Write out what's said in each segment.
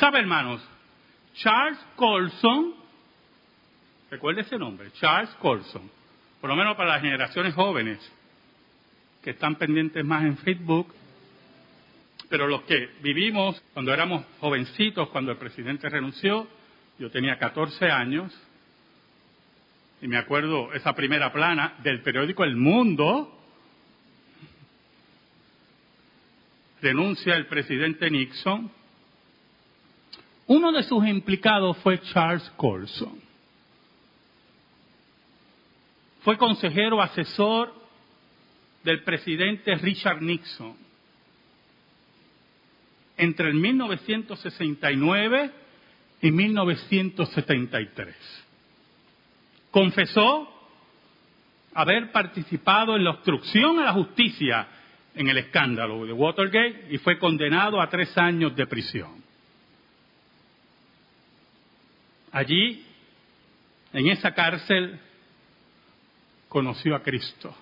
¿Sabe, hermanos? Charles Colson, recuerde ese nombre, Charles Colson, por lo menos para las generaciones jóvenes que están pendientes más en Facebook, pero los que vivimos cuando éramos jovencitos, cuando el presidente renunció, yo tenía 14 años, y me acuerdo esa primera plana del periódico El Mundo, renuncia el presidente Nixon. Uno de sus implicados fue Charles Colson. Fue consejero asesor del presidente Richard Nixon entre el 1969 y 1973. Confesó haber participado en la obstrucción a la justicia en el escándalo de Watergate y fue condenado a tres años de prisión. Allí, en esa cárcel, conoció a Cristo,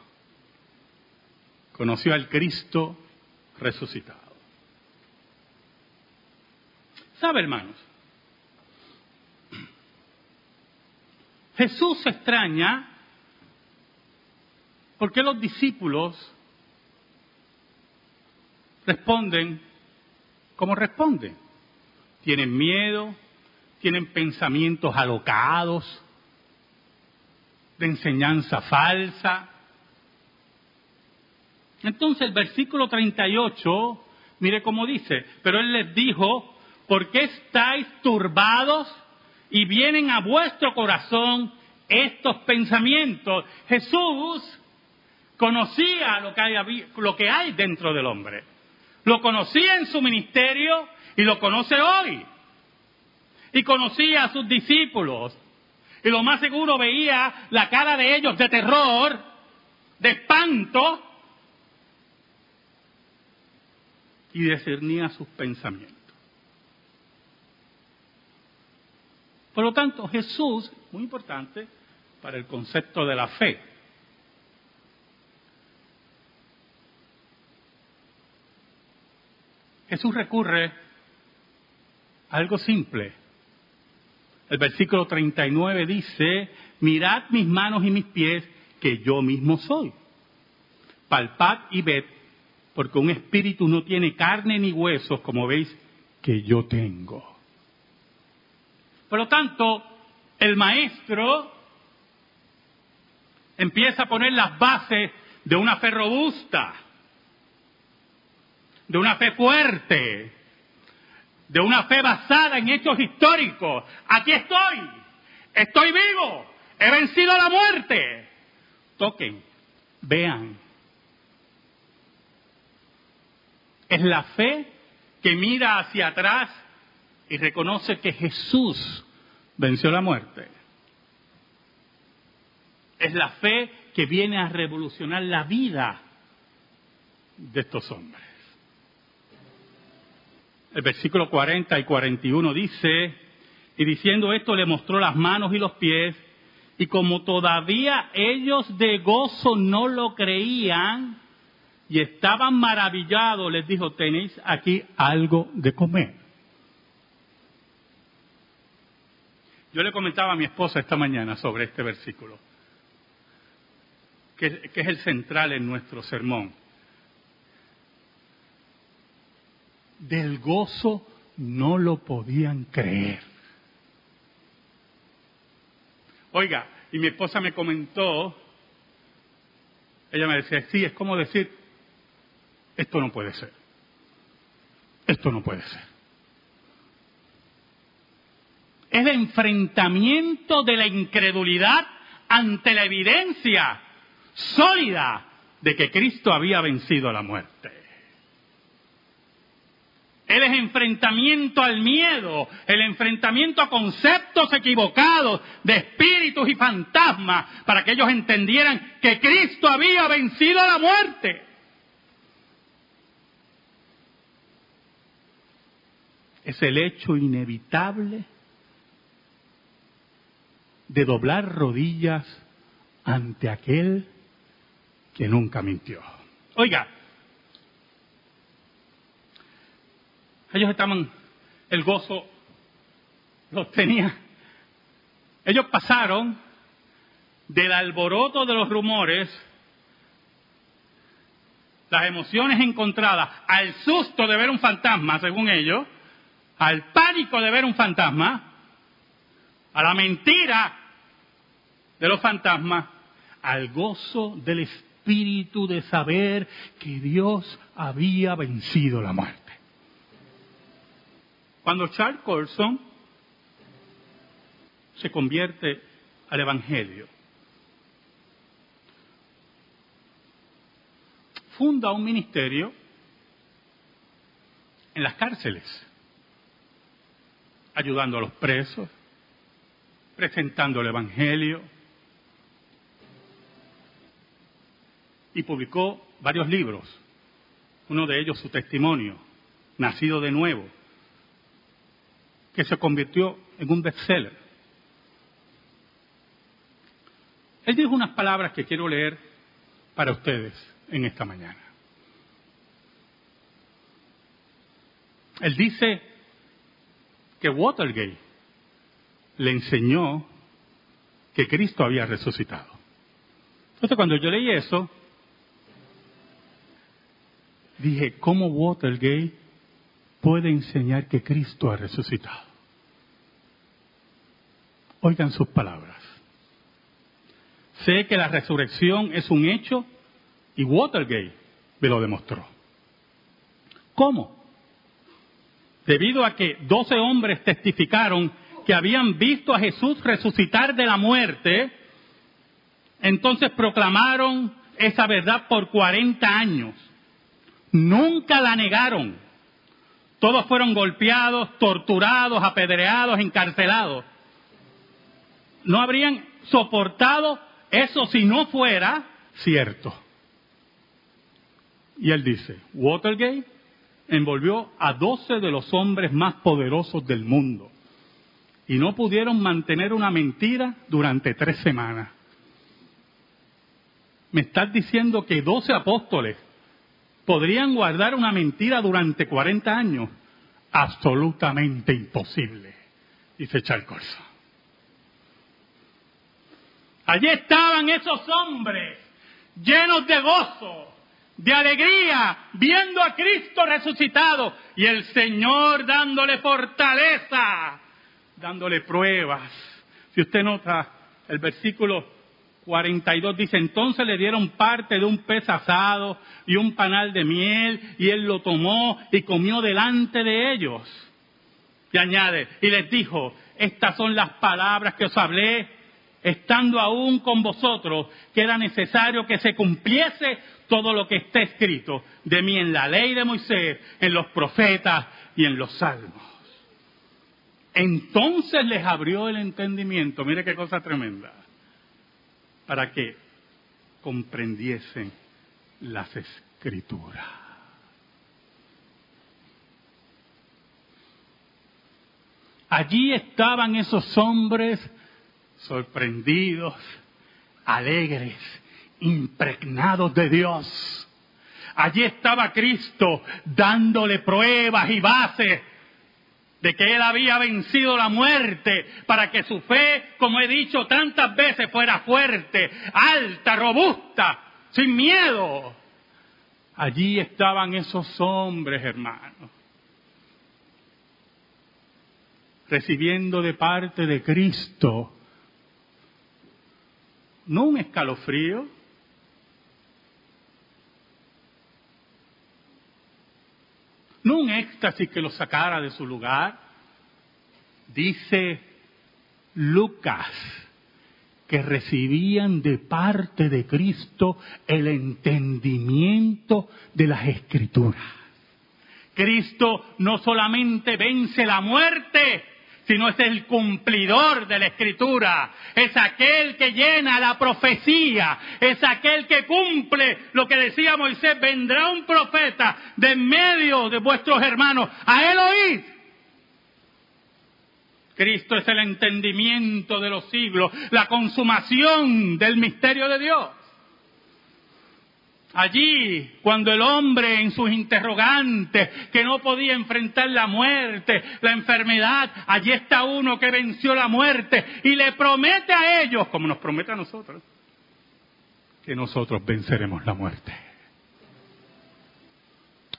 conoció al Cristo resucitado. ¿Sabe, hermanos? Jesús se extraña porque los discípulos responden como responden. Tienen miedo, tienen pensamientos alocados, de enseñanza falsa. Entonces el versículo 38, mire cómo dice, pero él les dijo, ¿por qué estáis turbados y vienen a vuestro corazón estos pensamientos? Jesús conocía lo que hay, lo que hay dentro del hombre. Lo conocía en su ministerio y lo conoce hoy. Y conocía a sus discípulos. Y lo más seguro veía la cara de ellos de terror, de espanto, y discernía sus pensamientos. Por lo tanto, Jesús, muy importante para el concepto de la fe, Jesús recurre a algo simple. El versículo 39 dice, mirad mis manos y mis pies, que yo mismo soy. Palpad y ved, porque un espíritu no tiene carne ni huesos, como veis que yo tengo. Por lo tanto, el maestro empieza a poner las bases de una fe robusta de una fe fuerte, de una fe basada en hechos históricos. Aquí estoy, estoy vivo, he vencido la muerte. Toquen, vean. Es la fe que mira hacia atrás y reconoce que Jesús venció la muerte. Es la fe que viene a revolucionar la vida de estos hombres. El versículo 40 y 41 dice, y diciendo esto le mostró las manos y los pies, y como todavía ellos de gozo no lo creían y estaban maravillados, les dijo, tenéis aquí algo de comer. Yo le comentaba a mi esposa esta mañana sobre este versículo, que, que es el central en nuestro sermón. Del gozo no lo podían creer. Oiga, y mi esposa me comentó, ella me decía, sí, es como decir, esto no puede ser, esto no puede ser. Es el enfrentamiento de la incredulidad ante la evidencia sólida de que Cristo había vencido la muerte. El enfrentamiento al miedo, el enfrentamiento a conceptos equivocados de espíritus y fantasmas, para que ellos entendieran que Cristo había vencido la muerte. Es el hecho inevitable de doblar rodillas ante aquel que nunca mintió. Oiga, Ellos estaban el gozo los tenía. Ellos pasaron del alboroto de los rumores, las emociones encontradas, al susto de ver un fantasma, según ellos, al pánico de ver un fantasma, a la mentira de los fantasmas, al gozo del espíritu de saber que Dios había vencido la muerte. Cuando Charles Colson se convierte al Evangelio, funda un ministerio en las cárceles, ayudando a los presos, presentando el Evangelio, y publicó varios libros, uno de ellos su testimonio, Nacido de Nuevo, que se convirtió en un bestseller. Él dijo unas palabras que quiero leer para ustedes en esta mañana. Él dice que Watergate le enseñó que Cristo había resucitado. Entonces cuando yo leí eso, dije, ¿cómo Watergate puede enseñar que Cristo ha resucitado? Oigan sus palabras. Sé que la resurrección es un hecho y Watergate me lo demostró. ¿Cómo? Debido a que doce hombres testificaron que habían visto a Jesús resucitar de la muerte, entonces proclamaron esa verdad por 40 años. Nunca la negaron. Todos fueron golpeados, torturados, apedreados, encarcelados. No habrían soportado eso si no fuera cierto. Y él dice, Watergate envolvió a doce de los hombres más poderosos del mundo y no pudieron mantener una mentira durante tres semanas. Me estás diciendo que doce apóstoles podrían guardar una mentira durante 40 años. Absolutamente imposible, dice Charles Allí estaban esos hombres llenos de gozo, de alegría, viendo a Cristo resucitado y el Señor dándole fortaleza, dándole pruebas. Si usted nota el versículo 42 dice, entonces le dieron parte de un pez asado y un panal de miel y él lo tomó y comió delante de ellos. Y añade, y les dijo, estas son las palabras que os hablé estando aún con vosotros, que era necesario que se cumpliese todo lo que está escrito de mí en la ley de Moisés, en los profetas y en los salmos. Entonces les abrió el entendimiento, mire qué cosa tremenda, para que comprendiesen las escrituras. Allí estaban esos hombres sorprendidos, alegres, impregnados de Dios. Allí estaba Cristo dándole pruebas y bases de que Él había vencido la muerte para que su fe, como he dicho tantas veces, fuera fuerte, alta, robusta, sin miedo. Allí estaban esos hombres, hermanos, recibiendo de parte de Cristo no un escalofrío, un éxtasis que lo sacara de su lugar. Dice Lucas que recibían de parte de Cristo el entendimiento de las escrituras. Cristo no solamente vence la muerte, sino es el cumplidor de la escritura, es aquel que llena la profecía, es aquel que cumple lo que decía Moisés, vendrá un profeta de medio de vuestros hermanos, a él oíd. Cristo es el entendimiento de los siglos, la consumación del misterio de Dios. Allí, cuando el hombre en sus interrogantes, que no podía enfrentar la muerte, la enfermedad, allí está uno que venció la muerte y le promete a ellos, como nos promete a nosotros, que nosotros venceremos la muerte.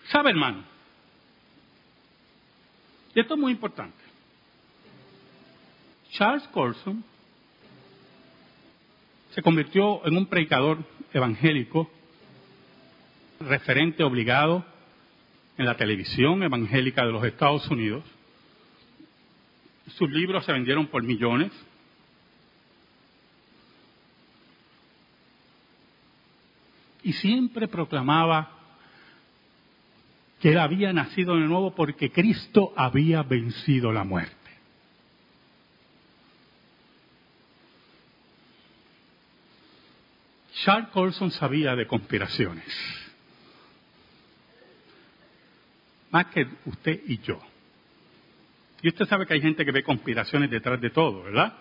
¿Sabe, hermano? Y esto es muy importante. Charles Colson se convirtió en un predicador evangélico referente obligado en la televisión evangélica de los Estados Unidos. Sus libros se vendieron por millones. Y siempre proclamaba que él había nacido de nuevo porque Cristo había vencido la muerte. Charles Colson sabía de conspiraciones más que usted y yo. Y usted sabe que hay gente que ve conspiraciones detrás de todo, ¿verdad?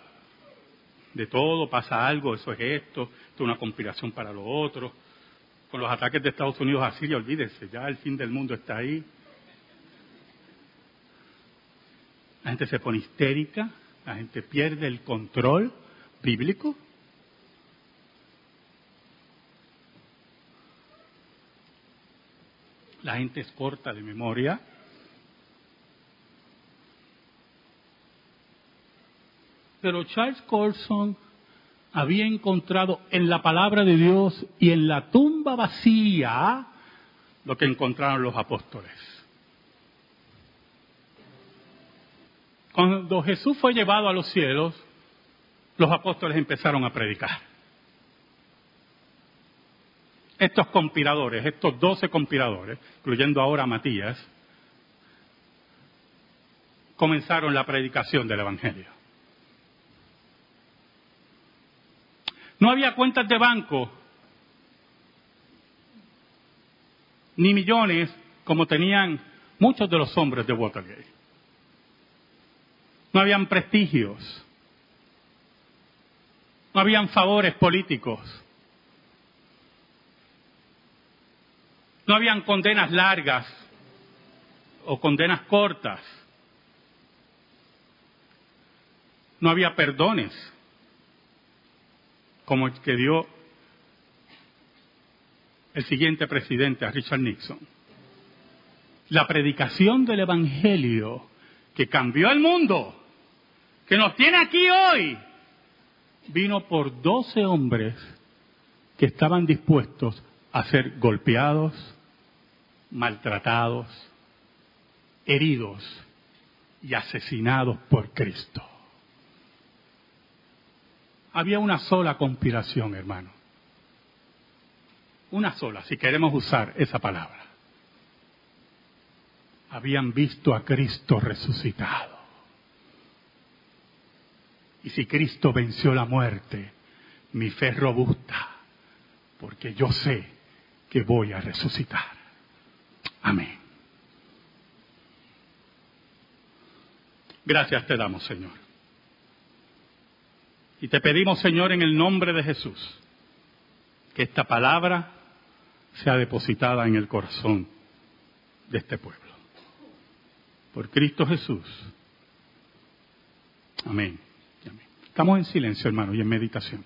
De todo pasa algo, eso es esto, esto es una conspiración para lo otro. Con los ataques de Estados Unidos a Siria, olvídese, ya el fin del mundo está ahí. La gente se pone histérica, la gente pierde el control bíblico. La gente es corta de memoria. Pero Charles Colson había encontrado en la palabra de Dios y en la tumba vacía lo que encontraron los apóstoles. Cuando Jesús fue llevado a los cielos, los apóstoles empezaron a predicar estos conspiradores, estos doce conspiradores, incluyendo ahora a Matías, comenzaron la predicación del Evangelio. No había cuentas de banco, ni millones como tenían muchos de los hombres de Watergate. No habían prestigios, no habían favores políticos No habían condenas largas o condenas cortas. No había perdones como el que dio el siguiente presidente, a Richard Nixon. La predicación del Evangelio que cambió el mundo, que nos tiene aquí hoy, vino por doce hombres que estaban dispuestos a ser golpeados, maltratados, heridos y asesinados por Cristo. Había una sola conspiración, hermano. Una sola, si queremos usar esa palabra. Habían visto a Cristo resucitado. Y si Cristo venció la muerte, mi fe es robusta, porque yo sé que voy a resucitar. Amén. Gracias te damos, Señor. Y te pedimos, Señor, en el nombre de Jesús, que esta palabra sea depositada en el corazón de este pueblo. Por Cristo Jesús. Amén. Estamos en silencio, hermano, y en meditación.